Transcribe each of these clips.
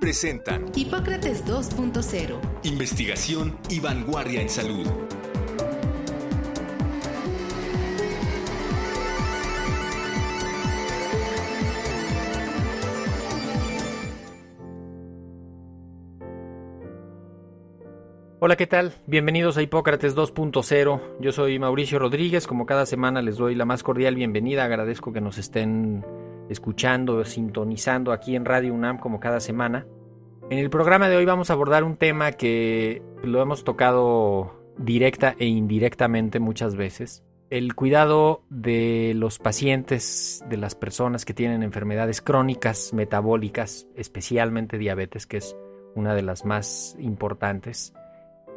presentan Hipócrates 2.0. Investigación y vanguardia en salud. Hola, ¿qué tal? Bienvenidos a Hipócrates 2.0. Yo soy Mauricio Rodríguez. Como cada semana les doy la más cordial bienvenida. Agradezco que nos estén escuchando, sintonizando aquí en Radio UNAM como cada semana. En el programa de hoy vamos a abordar un tema que lo hemos tocado directa e indirectamente muchas veces. El cuidado de los pacientes, de las personas que tienen enfermedades crónicas, metabólicas, especialmente diabetes, que es una de las más importantes.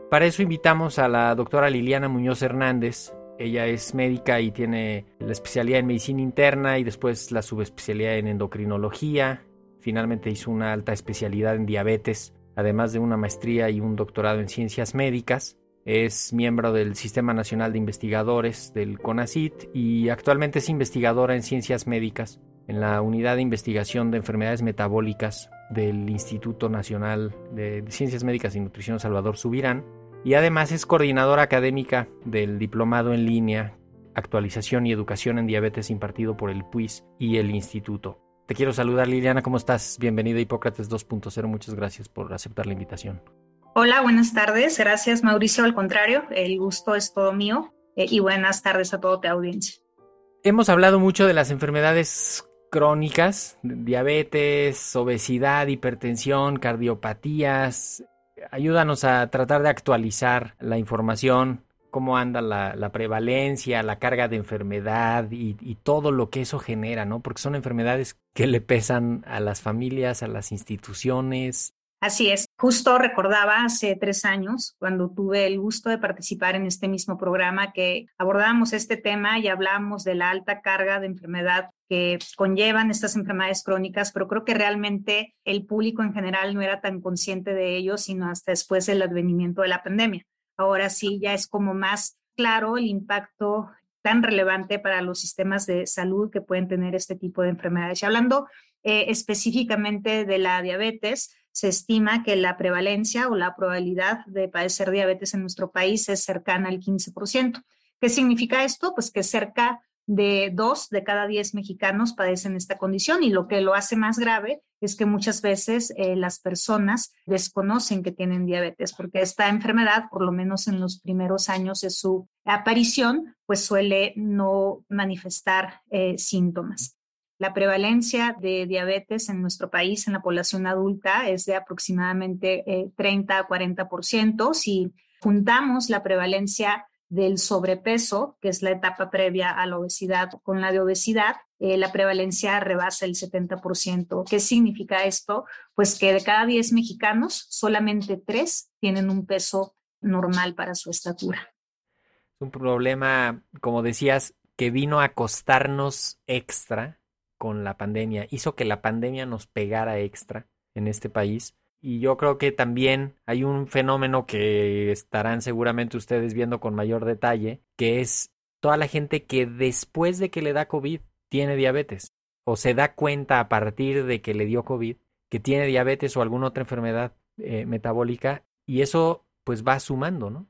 Para eso invitamos a la doctora Liliana Muñoz Hernández. Ella es médica y tiene la especialidad en medicina interna y después la subespecialidad en endocrinología. Finalmente hizo una alta especialidad en diabetes, además de una maestría y un doctorado en ciencias médicas. Es miembro del Sistema Nacional de Investigadores del CONACIT y actualmente es investigadora en ciencias médicas en la Unidad de Investigación de Enfermedades Metabólicas del Instituto Nacional de Ciencias Médicas y Nutrición Salvador Subirán y además es coordinadora académica del Diplomado en Línea, Actualización y Educación en Diabetes impartido por el PUIS y el Instituto. Te quiero saludar Liliana, ¿cómo estás? Bienvenida a Hipócrates 2.0, muchas gracias por aceptar la invitación. Hola, buenas tardes, gracias Mauricio, al contrario, el gusto es todo mío eh, y buenas tardes a toda tu audiencia. Hemos hablado mucho de las enfermedades crónicas, diabetes, obesidad, hipertensión, cardiopatías, ayúdanos a tratar de actualizar la información, cómo anda la, prevalencia, la carga de enfermedad y, y, todo lo que eso genera, ¿no? Porque son enfermedades que le pesan a las familias, a las instituciones. Así es. Justo recordaba hace tres años, cuando tuve el gusto de participar en este mismo programa, que abordábamos este tema y hablábamos de la alta carga de enfermedad que conllevan estas enfermedades crónicas, pero creo que realmente el público en general no era tan consciente de ello, sino hasta después del advenimiento de la pandemia. Ahora sí, ya es como más claro el impacto tan relevante para los sistemas de salud que pueden tener este tipo de enfermedades. Y hablando eh, específicamente de la diabetes, se estima que la prevalencia o la probabilidad de padecer diabetes en nuestro país es cercana al 15%. ¿Qué significa esto? Pues que cerca de dos de cada diez mexicanos padecen esta condición y lo que lo hace más grave es que muchas veces eh, las personas desconocen que tienen diabetes porque esta enfermedad, por lo menos en los primeros años de su aparición, pues suele no manifestar eh, síntomas. La prevalencia de diabetes en nuestro país en la población adulta es de aproximadamente 30 eh, a 40%. Si juntamos la prevalencia del sobrepeso, que es la etapa previa a la obesidad, con la de obesidad, eh, la prevalencia rebasa el 70%. ¿Qué significa esto? Pues que de cada 10 mexicanos, solamente 3 tienen un peso normal para su estatura. Es un problema, como decías, que vino a costarnos extra con la pandemia, hizo que la pandemia nos pegara extra en este país. Y yo creo que también hay un fenómeno que estarán seguramente ustedes viendo con mayor detalle, que es toda la gente que después de que le da COVID tiene diabetes o se da cuenta a partir de que le dio COVID que tiene diabetes o alguna otra enfermedad eh, metabólica y eso pues va sumando, ¿no?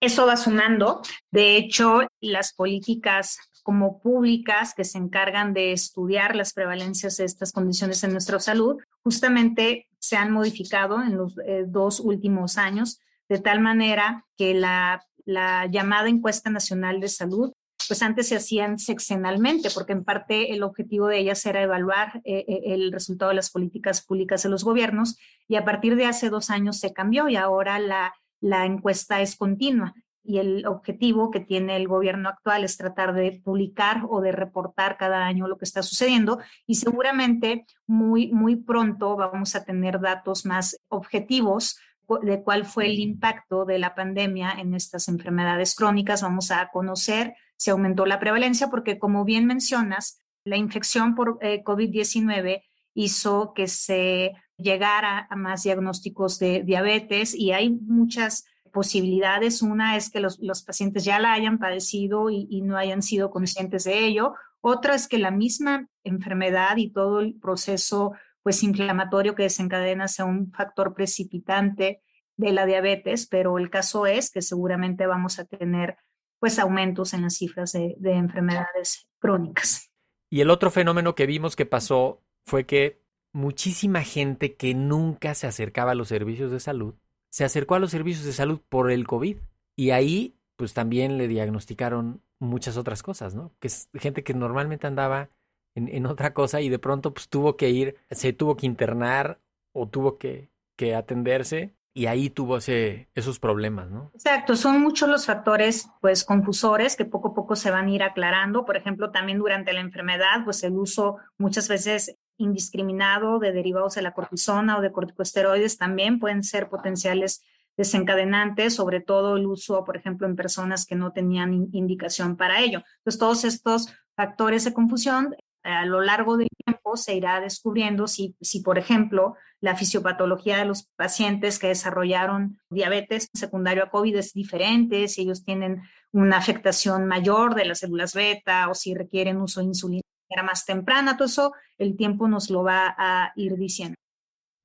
Eso va sumando. De hecho, las políticas como públicas que se encargan de estudiar las prevalencias de estas condiciones en nuestra salud, justamente se han modificado en los eh, dos últimos años, de tal manera que la, la llamada encuesta nacional de salud pues antes se hacían sexenalmente, porque en parte el objetivo de ellas era evaluar eh, eh, el resultado de las políticas públicas de los gobiernos y a partir de hace dos años se cambió y ahora la, la encuesta es continua y el objetivo que tiene el gobierno actual es tratar de publicar o de reportar cada año lo que está sucediendo y seguramente muy, muy pronto vamos a tener datos más objetivos de cuál fue el impacto de la pandemia en estas enfermedades crónicas. Vamos a conocer si aumentó la prevalencia, porque como bien mencionas, la infección por eh, COVID-19 hizo que se llegara a más diagnósticos de diabetes y hay muchas posibilidades. Una es que los, los pacientes ya la hayan padecido y, no hayan sido conscientes de ello. Otra es que la misma enfermedad y todo el proceso pues inflamatorio que desencadena sea un factor precipitante de la diabetes, pero el caso es que seguramente vamos a tener pues aumentos en las cifras de enfermedades crónicas. Y el otro fenómeno que vimos que pasó fue que muchísima gente que nunca se acercaba a los servicios de salud se acercó a los servicios de salud por el COVID y ahí pues también le diagnosticaron muchas otras cosas, ¿no? Que es gente que normalmente andaba en, en, otra cosa y de pronto pues tuvo que ir, se tuvo que internar o tuvo que, que atenderse y ahí tuvo ese, esos problemas, ¿no? Exacto, son muchos los factores pues confusores que poco a poco se van a ir aclarando. Por ejemplo, también durante la enfermedad, pues el uso muchas veces indiscriminado de derivados de la cortisona o de corticosteroides también pueden ser potenciales desencadenantes, sobre todo el uso, por ejemplo, en personas que no tenían indicación para ello. Entonces, todos estos factores de confusión a lo largo del tiempo se irá descubriendo si, si, por ejemplo, la fisiopatología de los pacientes que desarrollaron diabetes secundario a COVID es diferente, si ellos tienen una afectación mayor de las células beta o si requieren uso de insulina era más temprana, todo eso el tiempo nos lo va a ir diciendo.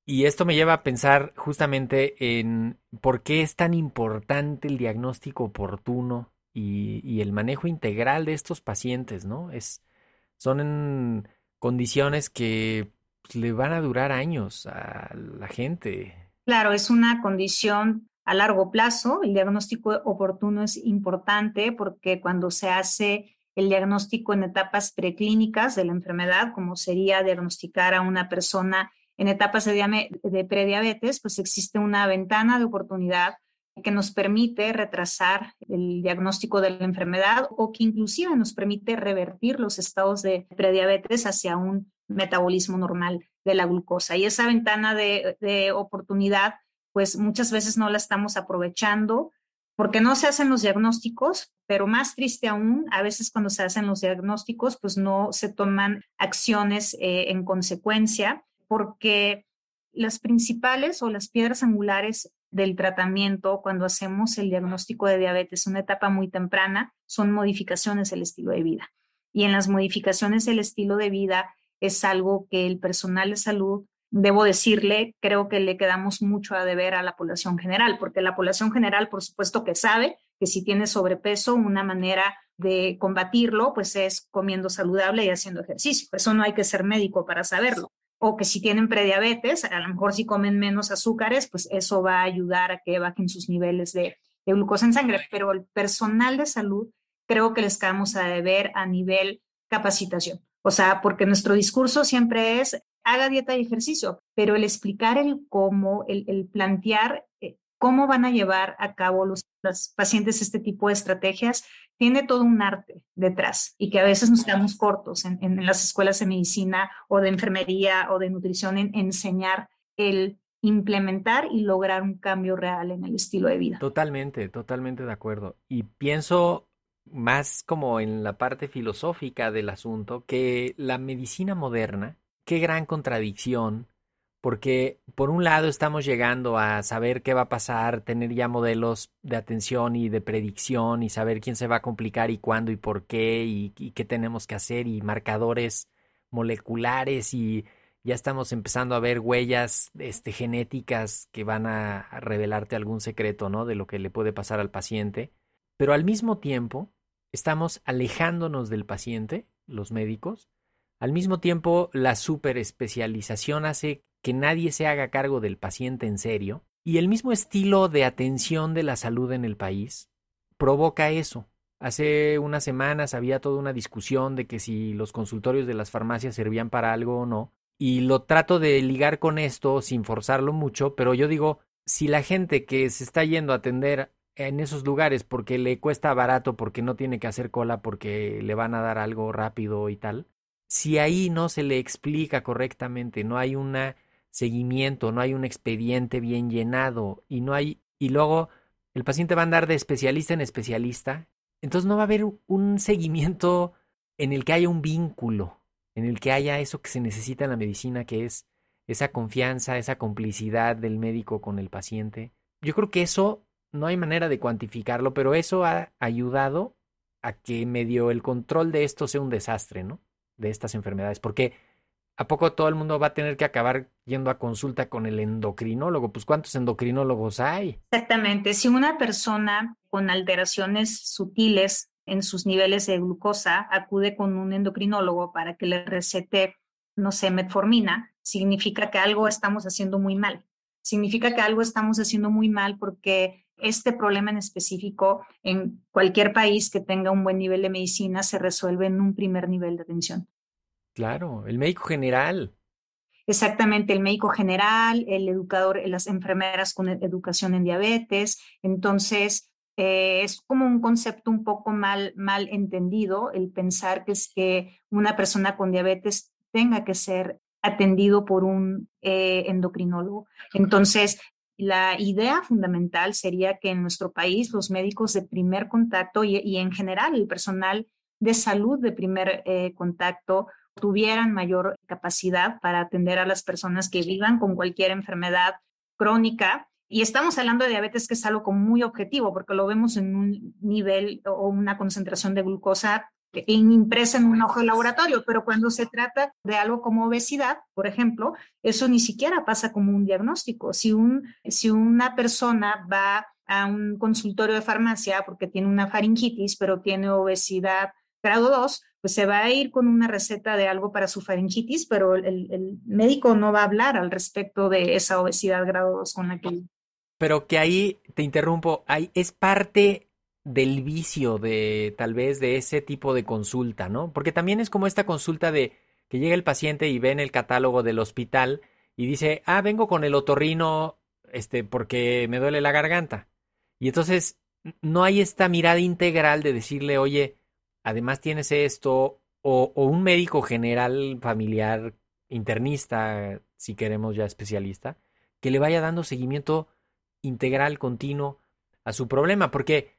Y esto me lleva a pensar justamente en por qué es tan importante el diagnóstico oportuno y, y el manejo integral de estos pacientes, ¿no? Es, son en condiciones que le van a durar años a la gente. Claro, es una condición a largo plazo. El diagnóstico oportuno es importante porque cuando se hace el diagnóstico en etapas preclínicas de la enfermedad, como sería diagnosticar a una persona en etapas de, prediabetes, pues existe una ventana de oportunidad que nos permite retrasar el diagnóstico de la enfermedad o que inclusive nos permite revertir los estados de prediabetes hacia un metabolismo normal de la glucosa. Y esa ventana de oportunidad, pues muchas veces no la estamos aprovechando porque no se hacen los diagnósticos, pero más triste aún, a veces cuando se hacen los diagnósticos, pues no se toman acciones eh, en consecuencia, porque las principales o las piedras angulares del tratamiento cuando hacemos el diagnóstico de diabetes, una etapa muy temprana, son modificaciones del estilo de vida. Y en las modificaciones del estilo de vida es algo que el personal de salud debo decirle, creo que le quedamos mucho a deber a la población general, porque la población general, por supuesto que sabe que si tiene sobrepeso, una manera de combatirlo, pues es comiendo saludable y haciendo ejercicio. Eso no hay que ser médico para saberlo. O que si tienen prediabetes, a lo mejor si comen menos azúcares, pues eso va a ayudar a que bajen sus niveles de, glucosa en sangre. Pero el personal de salud, creo que les quedamos a deber a nivel capacitación. O sea, porque nuestro discurso siempre es haga dieta y ejercicio, pero el explicar el cómo, el, el plantear eh, cómo van a llevar a cabo los, los, pacientes este tipo de estrategias, tiene todo un arte detrás y que a veces nos quedamos cortos en, en las escuelas de medicina o de enfermería o de nutrición en enseñar el implementar y lograr un cambio real en el estilo de vida. Totalmente, totalmente de acuerdo. Y pienso más como en la parte filosófica del asunto, que la medicina moderna qué gran contradicción, porque por un lado estamos llegando a saber qué va a pasar, tener ya modelos de atención y de predicción y saber quién se va a complicar y cuándo y por qué y, qué tenemos que hacer y marcadores moleculares y ya estamos empezando a ver huellas este, genéticas que van a revelarte algún secreto, ¿no? De lo que le puede pasar al paciente. Pero al mismo tiempo, estamos alejándonos del paciente, los médicos, al mismo tiempo, la superespecialización hace que nadie se haga cargo del paciente en serio y el mismo estilo de atención de la salud en el país provoca eso. Hace unas semanas había toda una discusión de que si los consultorios de las farmacias servían para algo o no, y lo trato de ligar con esto sin forzarlo mucho, pero yo digo, si la gente que se está yendo a atender en esos lugares porque le cuesta barato, porque no tiene que hacer cola, porque le van a dar algo rápido y tal, si ahí no se le explica correctamente, no hay una seguimiento, no hay un expediente bien llenado y no hay y luego el paciente va a andar de especialista en especialista, entonces no va a haber un seguimiento en el que haya un vínculo, en el que haya eso que se necesita en la medicina, que es esa confianza, esa complicidad del médico con el paciente. Yo creo que eso no hay manera de cuantificarlo, pero eso ha ayudado a que medio el control de esto sea un desastre, ¿no? De estas enfermedades, porque ¿a poco todo el mundo va a tener que acabar yendo a consulta con el endocrinólogo? Pues ¿cuántos endocrinólogos hay? Exactamente. Si una persona con alteraciones sutiles en sus niveles de glucosa acude con un endocrinólogo para que le recete, no sé, metformina, significa que algo estamos haciendo muy mal. Significa que algo estamos haciendo muy mal porque este problema en específico en cualquier país que tenga un buen nivel de medicina se resuelve en un primer nivel de atención. Claro, el médico general. Exactamente, el médico general, el educador, las enfermeras con educación en diabetes. Entonces, eh, es como un concepto un poco mal, mal entendido el pensar que es que una persona con diabetes tenga que ser atendido por un eh, endocrinólogo. Entonces, la idea fundamental sería que en nuestro país los médicos de primer contacto y, en general el personal de salud de primer eh, contacto tuvieran mayor capacidad para atender a las personas que vivan con cualquier enfermedad crónica. Y estamos hablando de diabetes que es algo muy objetivo, porque lo vemos en un nivel o una concentración de glucosa impresa en un ojo de laboratorio, pero cuando se trata de algo como obesidad, por ejemplo, eso ni siquiera pasa como un diagnóstico. Si, un, si una persona va a un consultorio de farmacia porque tiene una faringitis, pero tiene obesidad grado 2, pues se va a ir con una receta de algo para su faringitis, pero el, médico no va a hablar al respecto de esa obesidad grado 2 con la que... Pero que ahí, te interrumpo, ahí es parte del vicio de tal vez de ese tipo de consulta, ¿no? Porque también es como esta consulta de que llega el paciente y ve en el catálogo del hospital y dice, ah, vengo con el otorrino, este, porque me duele la garganta. Y entonces no hay esta mirada integral de decirle, oye, además tienes esto, o, un médico general familiar, internista, si queremos ya especialista, que le vaya dando seguimiento integral, continuo a su problema, porque,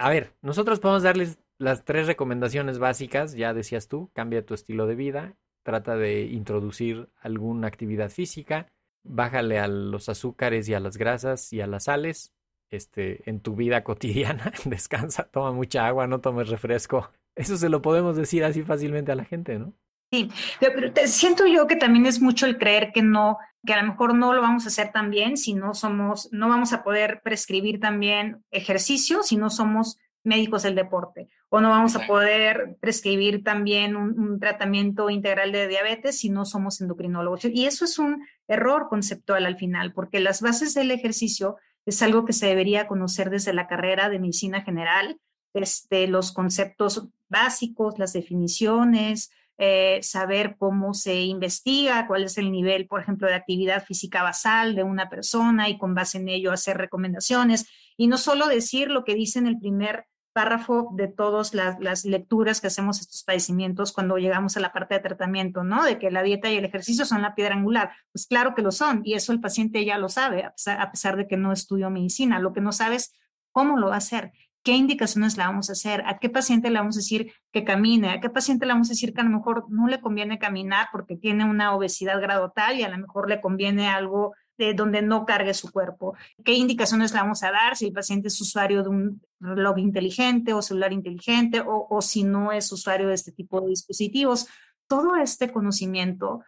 a ver, nosotros podemos darles las tres recomendaciones básicas, ya decías tú, cambia tu estilo de vida, trata de introducir alguna actividad física, bájale a los azúcares y a las grasas y a las sales, este, en tu vida cotidiana, descansa, toma mucha agua, no tomes refresco, eso se lo podemos decir así fácilmente a la gente, ¿no? Sí, pero siento yo que también es mucho el creer que no, que a lo mejor no lo vamos a hacer tan bien si no somos, no vamos a poder prescribir también ejercicio si no somos médicos del deporte, o no vamos a poder prescribir también un, tratamiento integral de diabetes si no somos endocrinólogos. Y eso es un error conceptual al final, porque las bases del ejercicio es algo que se debería conocer desde la carrera de medicina general, este, los conceptos básicos, las definiciones, eh, saber cómo se investiga, cuál es el nivel, por ejemplo, de actividad física basal de una persona y con base en ello hacer recomendaciones. Y no solo decir lo que dice en el primer párrafo de todas las, lecturas que hacemos estos padecimientos cuando llegamos a la parte de tratamiento, ¿no? De que la dieta y el ejercicio son la piedra angular. Pues claro que lo son y eso el paciente ya lo sabe, a pesar, a pesar de que no estudió medicina. Lo que no sabe es cómo lo va a hacer qué indicaciones le vamos a hacer, a qué paciente le vamos a decir que camine, a qué paciente le vamos a decir que a lo mejor no le conviene caminar porque tiene una obesidad grado tal y a lo mejor le conviene algo de donde no cargue su cuerpo. ¿Qué indicaciones le vamos a dar si el paciente es usuario de un reloj inteligente o celular inteligente o, o si no es usuario de este tipo de dispositivos? Todo este conocimiento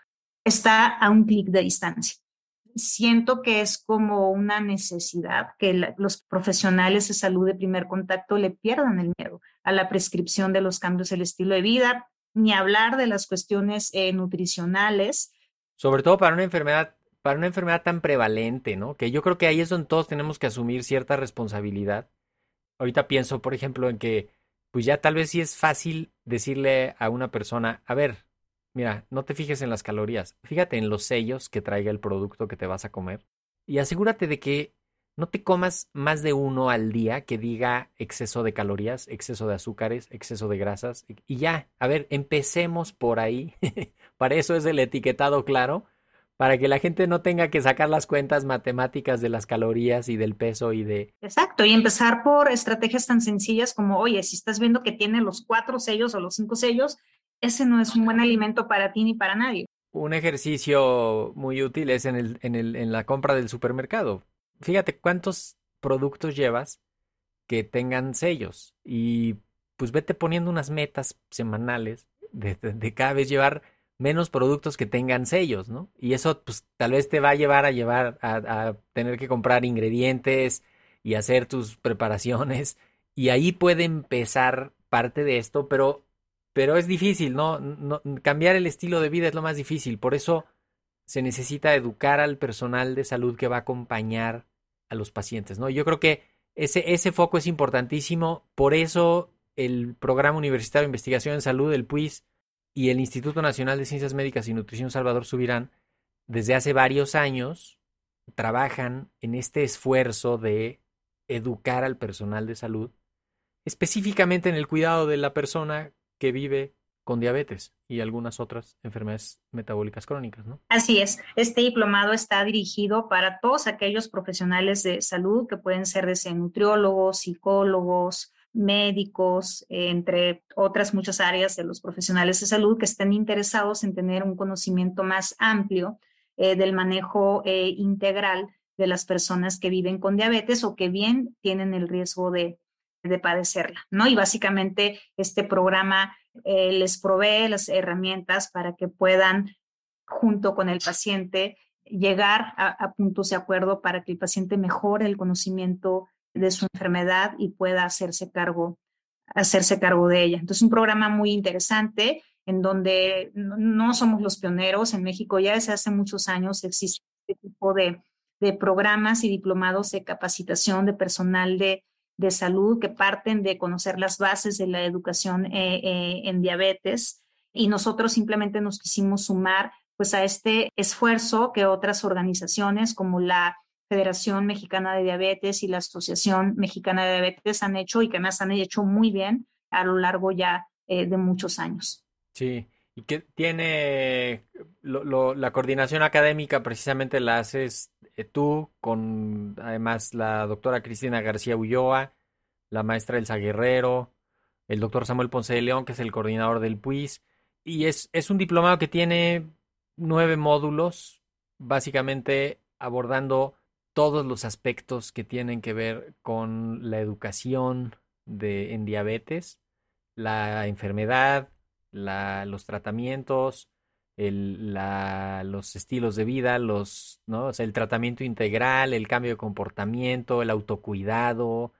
está a un clic de distancia siento que es como una necesidad que los profesionales de salud de primer contacto le pierdan el miedo a la prescripción de los cambios del estilo de vida, ni hablar de las cuestiones eh, nutricionales. Sobre todo para una enfermedad, para una enfermedad tan prevalente, ¿no? Que yo creo que ahí es donde todos tenemos que asumir cierta responsabilidad. Ahorita pienso, por ejemplo, en que, pues ya tal vez sí es fácil decirle a una persona, a ver, Mira, no te fijes en las calorías, fíjate en los sellos que traiga el producto que te vas a comer y asegúrate de que no te comas más de uno al día que diga exceso de calorías, exceso de azúcares, exceso de grasas y ya, a ver, empecemos por ahí. Para eso es el etiquetado claro, para que la gente no tenga que sacar las cuentas matemáticas de las calorías y del peso y de... Exacto, y empezar por estrategias tan sencillas como, oye, si estás viendo que tiene los cuatro sellos o los cinco sellos, ese no es un buen alimento para ti ni para nadie. Un ejercicio muy útil es en, el, en, el, en la compra del supermercado. Fíjate cuántos productos llevas que tengan sellos y pues vete poniendo unas metas semanales de, cada vez llevar menos productos que tengan sellos, ¿no? Y eso pues tal vez te va a llevar a llevar a tener que comprar ingredientes y hacer tus preparaciones y ahí puede empezar parte de esto, pero pero es difícil, ¿no? ¿no? Cambiar el estilo de vida es lo más difícil, por eso se necesita educar al personal de salud que va a acompañar a los pacientes, ¿no? Yo creo que ese, ese foco es importantísimo, por eso el Programa Universitario de Investigación en Salud, el PUIS, y el Instituto Nacional de Ciencias Médicas y Nutrición Salvador Subirán, desde hace varios años, trabajan en este esfuerzo de educar al personal de salud, específicamente en el cuidado de la persona que vive con diabetes y algunas otras enfermedades metabólicas crónicas, ¿no? Así es. Este diplomado está dirigido para todos aquellos profesionales de salud que pueden ser desde nutriólogos, psicólogos, médicos, entre otras muchas áreas de los profesionales de salud que estén interesados en tener un conocimiento más amplio eh, del manejo eh, integral de las personas que viven con diabetes o que bien tienen el riesgo de, de padecerla, ¿no? Y básicamente este programa eh, les provee las herramientas para que puedan, junto con el paciente, llegar a, puntos de acuerdo para que el paciente mejore el conocimiento de su enfermedad y pueda hacerse cargo, hacerse cargo de ella. Entonces, un programa muy interesante en donde no somos los pioneros. En México ya desde hace muchos años existe este tipo de, de programas y diplomados de capacitación de personal de de salud que parten de conocer las bases de la educación eh, eh, en diabetes y nosotros simplemente nos quisimos sumar pues a este esfuerzo que otras organizaciones como la Federación Mexicana de Diabetes y la Asociación Mexicana de Diabetes han hecho y que más han hecho muy bien a lo largo ya eh, de muchos años. Sí, y que tiene la coordinación académica precisamente la haces tú con además la doctora Cristina García Ulloa, la maestra Elsa Guerrero, el doctor Samuel Ponce de León, que es el coordinador del PUIS, y es, es un diplomado que tiene nueve módulos, básicamente abordando todos los aspectos que tienen que ver con la educación de, en diabetes, la enfermedad, la, los tratamientos, los estilos de vida, los, ¿no? O sea, el tratamiento integral, el cambio de comportamiento, el autocuidado,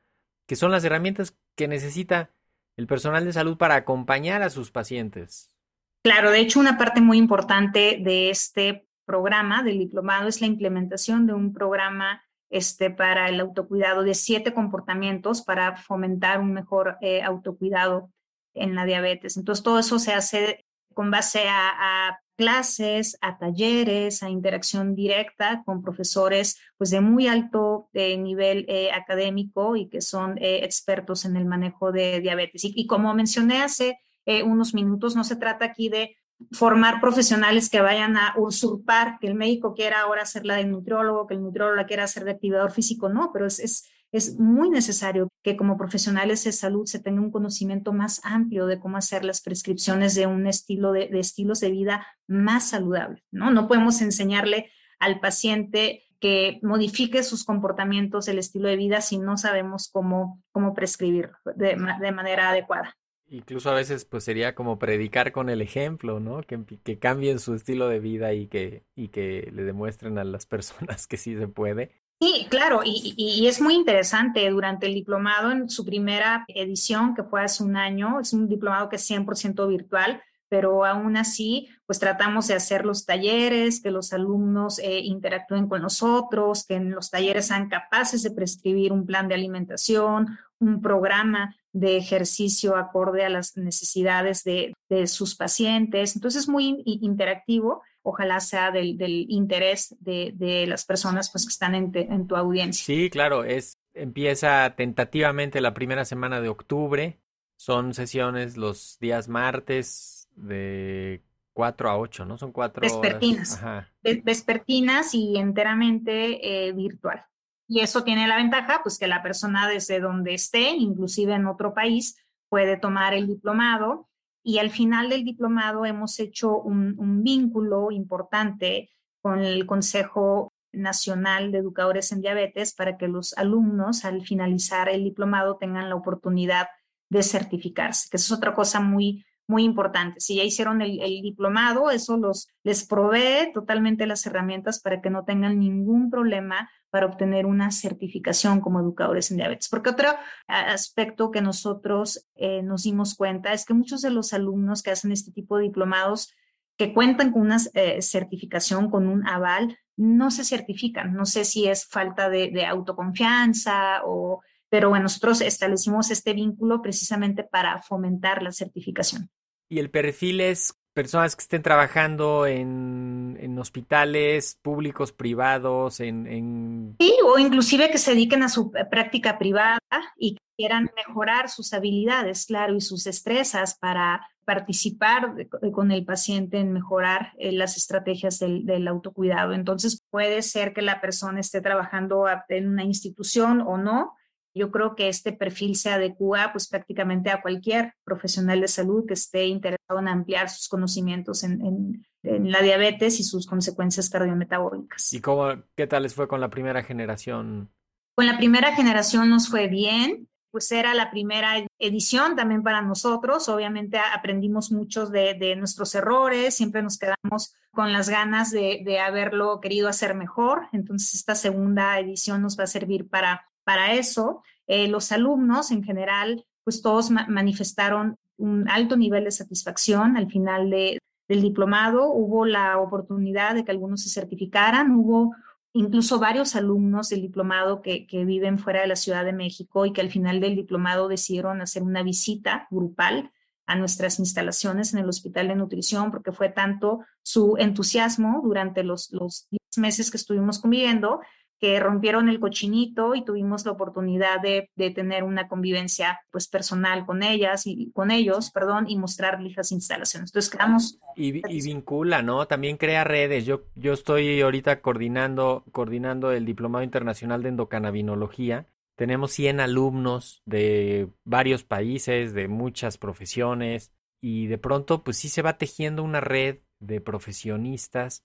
que son las herramientas que necesita el personal de salud para acompañar a sus pacientes. Claro, de hecho, una parte muy importante de este programa del diplomado es la implementación de un programa este, para el autocuidado de siete comportamientos para fomentar un mejor eh, autocuidado en la diabetes. Entonces, todo eso se hace con base a, clases, a talleres, a interacción directa con profesores pues de muy alto eh, nivel eh, académico y que son eh, expertos en el manejo de diabetes. Y, como mencioné hace unos minutos, no se trata aquí de formar profesionales que vayan a usurpar, que el médico quiera ahora hacer la de nutriólogo, que el nutriólogo la quiera hacer de activador físico, no, pero es es muy necesario que como profesionales de salud se tenga un conocimiento más amplio de cómo hacer las prescripciones de un estilo de, estilos de vida más saludable, ¿no? No podemos enseñarle al paciente que modifique sus comportamientos, el estilo de vida, si no sabemos cómo, cómo prescribirlo de, de manera adecuada. Incluso a veces pues sería como predicar con el ejemplo, ¿no? Que, que cambien su estilo de vida y que, y que le demuestren a las personas que sí se puede. Sí, claro, y, es muy interesante. Durante el diplomado, en su primera edición, que fue hace un año, es un diplomado que es 100% virtual, pero aún así, pues tratamos de hacer los talleres, que los alumnos eh, interactúen con nosotros, que en los talleres sean capaces de prescribir un plan de alimentación, un programa de ejercicio acorde a las necesidades de, de sus pacientes. Entonces, es muy interactivo ojalá sea del, del interés de, de, las personas pues, que están en, te, en, tu audiencia. Sí, claro, es, empieza tentativamente la primera semana de octubre. Son sesiones los días martes de 4 a 8, ¿no? Son cuatro vespertinas, vespertinas y enteramente eh, virtual. Y eso tiene la ventaja, pues que la persona desde donde esté, inclusive en otro país, puede tomar el diplomado. Y al final del diplomado hemos hecho un, vínculo importante con el Consejo Nacional de Educadores en Diabetes para que los alumnos al finalizar el diplomado tengan la oportunidad de certificarse, que es otra cosa muy, muy importante. Si ya hicieron el, diplomado, eso los, les provee totalmente las herramientas para que no tengan ningún problema para obtener una certificación como educadores en diabetes. Porque otro aspecto que nosotros eh, nos dimos cuenta es que muchos de los alumnos que hacen este tipo de diplomados que cuentan con una eh, certificación, con un aval, no se certifican. No sé si es falta de, autoconfianza o, pero bueno, nosotros establecimos este vínculo precisamente para fomentar la certificación. ¿Y el perfil es personas que estén trabajando en, en hospitales públicos, privados, en, en, Sí, o inclusive que se dediquen a su práctica privada y quieran mejorar sus habilidades, claro, y sus destrezas para participar con el paciente en mejorar eh, las estrategias del, del, autocuidado. Entonces, puede ser que la persona esté trabajando en una institución o no. Yo creo que este perfil se adecua pues prácticamente a cualquier profesional de salud que esté interesado en ampliar sus conocimientos en, en, en la diabetes y sus consecuencias cardiometabólicas. ¿Y cómo, qué tal les fue con la primera generación? Con la primera generación nos fue bien pues era la primera edición también para nosotros. Obviamente aprendimos muchos de, nuestros errores, siempre nos quedamos con las ganas de, haberlo querido hacer mejor. Entonces esta segunda edición nos va a servir para, para eso. Eh, los alumnos en general, pues todos manifestaron un alto nivel de satisfacción al final de, del diplomado. Hubo la oportunidad de que algunos se certificaran, hubo incluso varios alumnos del diplomado que, viven fuera de la Ciudad de México y que al final del diplomado decidieron hacer una visita grupal a nuestras instalaciones en el Hospital de Nutrición, porque fue tanto su entusiasmo durante los, los 10 meses que estuvimos conviviendo que rompieron el cochinito y tuvimos la oportunidad de, tener una convivencia pues personal con ellas y con ellos, perdón, y mostrarles las instalaciones. Entonces quedamos y, y, vincula, ¿no? También crea redes. Yo yo estoy ahorita coordinando coordinando el Diplomado Internacional de Endocannabinología. Tenemos 100 alumnos de varios países, de muchas profesiones y de pronto pues sí se va tejiendo una red de profesionistas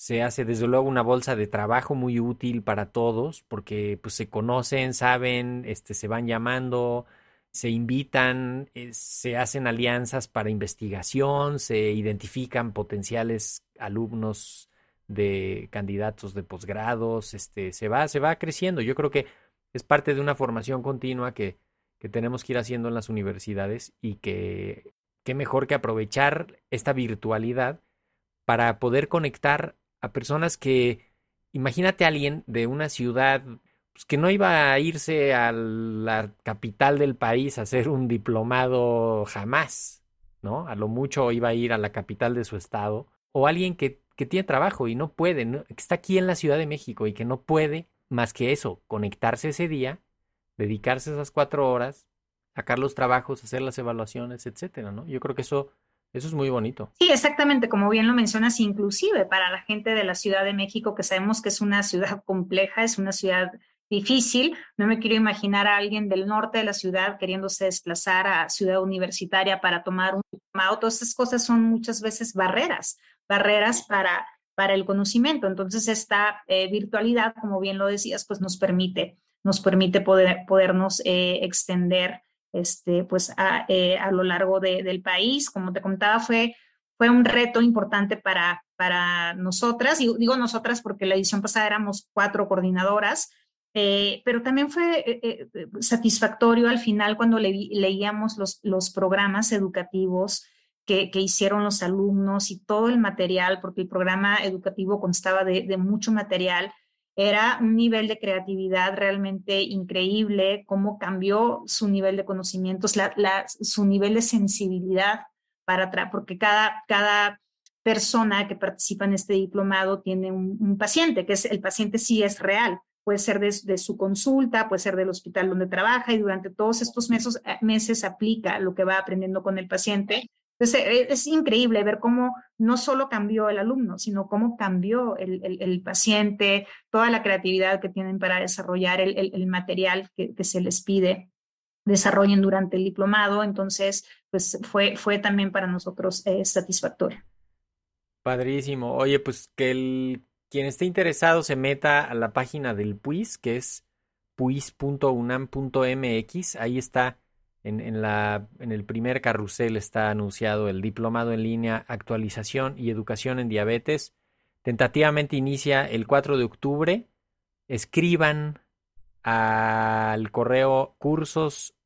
se hace desde luego una bolsa de trabajo muy útil para todos porque pues se conocen, saben, este se van llamando, se invitan, eh, se hacen alianzas para investigación, se identifican potenciales alumnos de candidatos de posgrados, este se va se va creciendo. Yo creo que es parte de una formación continua que que tenemos que ir haciendo en las universidades y que qué mejor que aprovechar esta virtualidad para poder conectar a personas que, imagínate a alguien de una ciudad pues, que no iba a irse a la capital del país a hacer un diplomado jamás, ¿no? A lo mucho iba a ir a la capital de su estado, o alguien que, que tiene trabajo y no puede, que está aquí en la Ciudad de México y que no puede más que eso, conectarse ese día, dedicarse esas cuatro horas, sacar los trabajos, hacer las evaluaciones, etcétera, ¿no? Yo creo que eso eso es muy bonito. Sí, exactamente, como bien lo mencionas, inclusive para la gente de la Ciudad de México, que sabemos que es una ciudad compleja, es una ciudad difícil. No me quiero imaginar a alguien del norte de la ciudad queriéndose desplazar a ciudad universitaria para tomar un. Todas estas cosas son muchas veces barreras, barreras para, para el conocimiento. Entonces, esta eh, virtualidad, como bien lo decías, pues nos permite, nos permite poder, podernos eh, extender este, pues a, eh, a lo largo de, del país. Como te contaba, fue, fue un reto importante para, para nosotras, y digo nosotras porque la edición pasada éramos cuatro coordinadoras, eh, pero también fue eh, satisfactorio al final cuando le, leíamos los, los programas educativos que, que, hicieron los alumnos y todo el material, porque el programa educativo constaba de, de mucho material era un nivel de creatividad realmente increíble, cómo cambió su nivel de conocimientos, su nivel de sensibilidad para atrás, porque cada, cada persona que participa en este diplomado tiene un, paciente, que es el paciente sí es real, puede ser de, su consulta, puede ser del hospital donde trabaja y durante todos estos meses, meses aplica lo que va aprendiendo con el paciente Entonces, e, es increíble ver cómo no solo cambió el alumno, sino cómo cambió el, paciente, toda la creatividad que tienen para desarrollar el, material que, que, se les pide desarrollen durante el diplomado. Entonces, pues fue, fue también para nosotros eh, satisfactorio. Padrísimo. Oye, pues que el, quien esté interesado se meta a la página del PUIS, que es puis.unam.mx. Ahí está en, el primer carrusel está anunciado el diplomado en línea Actualización y Educación en Diabetes. Tentativamente inicia el 4 de octubre. Escriban al correo cursos.puis,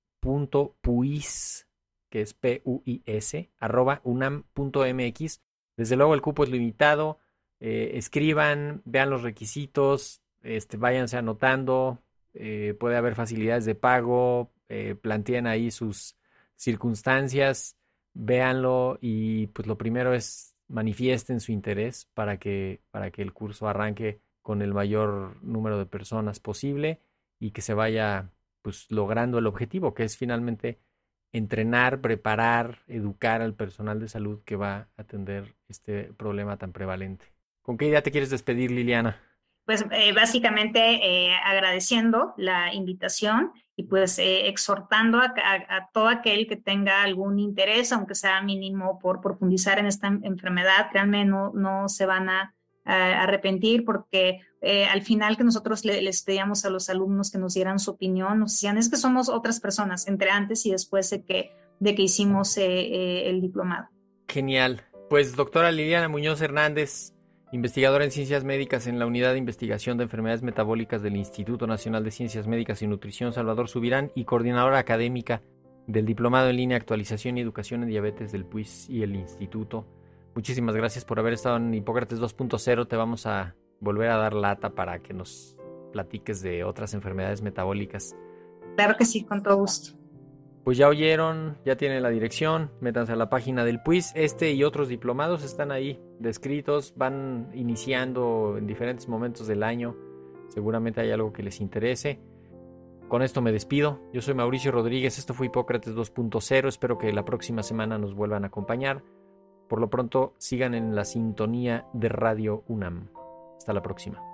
que es P-U-I-S, arroba unam.mx. Desde luego el cupo es limitado. Eh, escriban, vean los requisitos, este, váyanse anotando. Eh, puede haber facilidades de pago, eh, planteen ahí sus circunstancias, véanlo y pues lo primero es manifiesten su interés para que, para que el curso arranque con el mayor número de personas posible y que se vaya pues logrando el objetivo, que es finalmente entrenar, preparar, educar al personal de salud que va a atender este problema tan prevalente. ¿Con qué idea te quieres despedir, Liliana? Pues eh, básicamente eh, agradeciendo la invitación y pues eh, exhortando a, todo aquel que tenga algún interés, aunque sea mínimo, por profundizar en esta enfermedad, créanme, no, no se van a, arrepentir porque eh, al final que nosotros les pedíamos a los alumnos que nos dieran su opinión, nos decían, es que somos otras personas, entre antes y después de que, de que hicimos eh, el diplomado. Genial. Pues doctora Liliana Muñoz Hernández, investigadora en ciencias médicas en la Unidad de Investigación de Enfermedades Metabólicas del Instituto Nacional de Ciencias Médicas y Nutrición Salvador Subirán y coordinadora académica del Diplomado en Línea Actualización y Educación en Diabetes del PUIS y el Instituto. Muchísimas gracias por haber estado en Hipócrates 2.0. Te vamos a volver a dar lata para que nos platiques de otras enfermedades metabólicas. Claro que sí, con todo gusto. Pues ya oyeron, ya tienen la dirección, métanse a la página del PUIS. Este y otros diplomados están ahí descritos, van iniciando en diferentes momentos del año. Seguramente hay algo que les interese. Con esto me despido. Yo soy Mauricio Rodríguez, esto fue Hipócrates 2.0. Espero que la próxima semana nos vuelvan a acompañar. Por lo pronto, sigan en la sintonía de Radio UNAM. Hasta la próxima.